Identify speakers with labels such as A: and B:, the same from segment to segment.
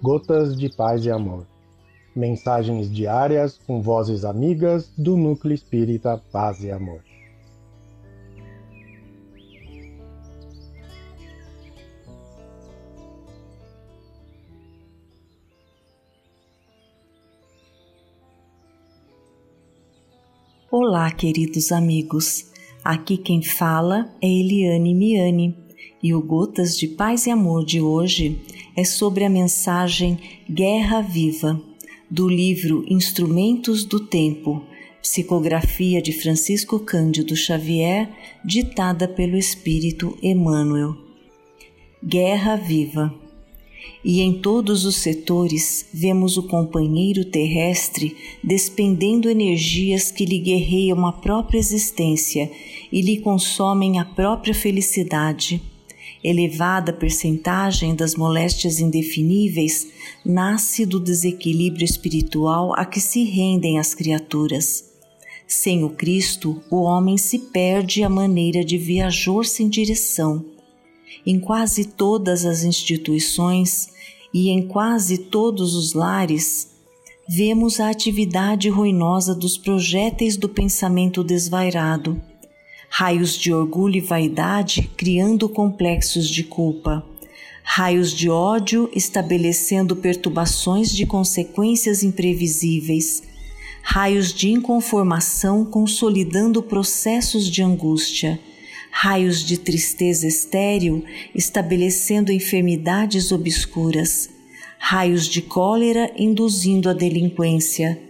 A: Gotas de Paz e Amor. Mensagens diárias com vozes amigas do Núcleo Espírita Paz e Amor.
B: Olá, queridos amigos. Aqui quem fala é Eliane Miani e o Gotas de Paz e Amor de hoje é sobre a mensagem Guerra Viva, do livro Instrumentos do Tempo, psicografia de Francisco Cândido Xavier, ditada pelo Espírito Emmanuel. Guerra Viva. E em todos os setores vemos o companheiro terrestre despendendo energias que lhe guerreiam a própria existência e lhe consomem a própria felicidade elevada percentagem das moléstias indefiníveis nasce do desequilíbrio espiritual a que se rendem as criaturas. Sem o Cristo, o homem se perde a maneira de viajor sem direção. Em quase todas as instituições e em quase todos os lares, vemos a atividade ruinosa dos projéteis do pensamento desvairado raios de orgulho e vaidade criando complexos de culpa, raios de ódio estabelecendo perturbações de consequências imprevisíveis, raios de inconformação consolidando processos de angústia, raios de tristeza estéril estabelecendo enfermidades obscuras, raios de cólera induzindo a delinquência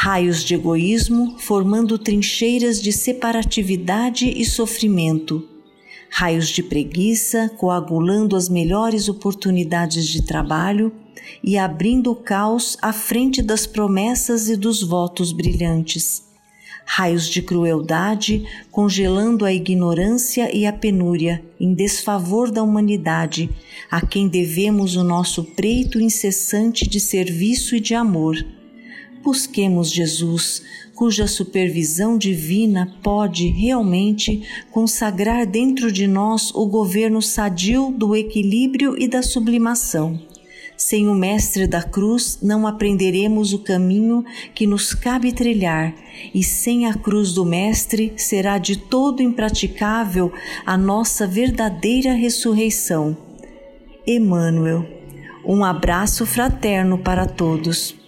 B: raios de egoísmo formando trincheiras de separatividade e sofrimento, raios de preguiça coagulando as melhores oportunidades de trabalho e abrindo o caos à frente das promessas e dos votos brilhantes, raios de crueldade congelando a ignorância e a penúria em desfavor da humanidade, a quem devemos o nosso preito incessante de serviço e de amor busquemos Jesus, cuja supervisão divina pode realmente consagrar dentro de nós o governo sadio do equilíbrio e da sublimação. Sem o Mestre da Cruz não aprenderemos o caminho que nos cabe trilhar, e sem a cruz do Mestre será de todo impraticável a nossa verdadeira ressurreição. Emmanuel, um abraço fraterno para todos.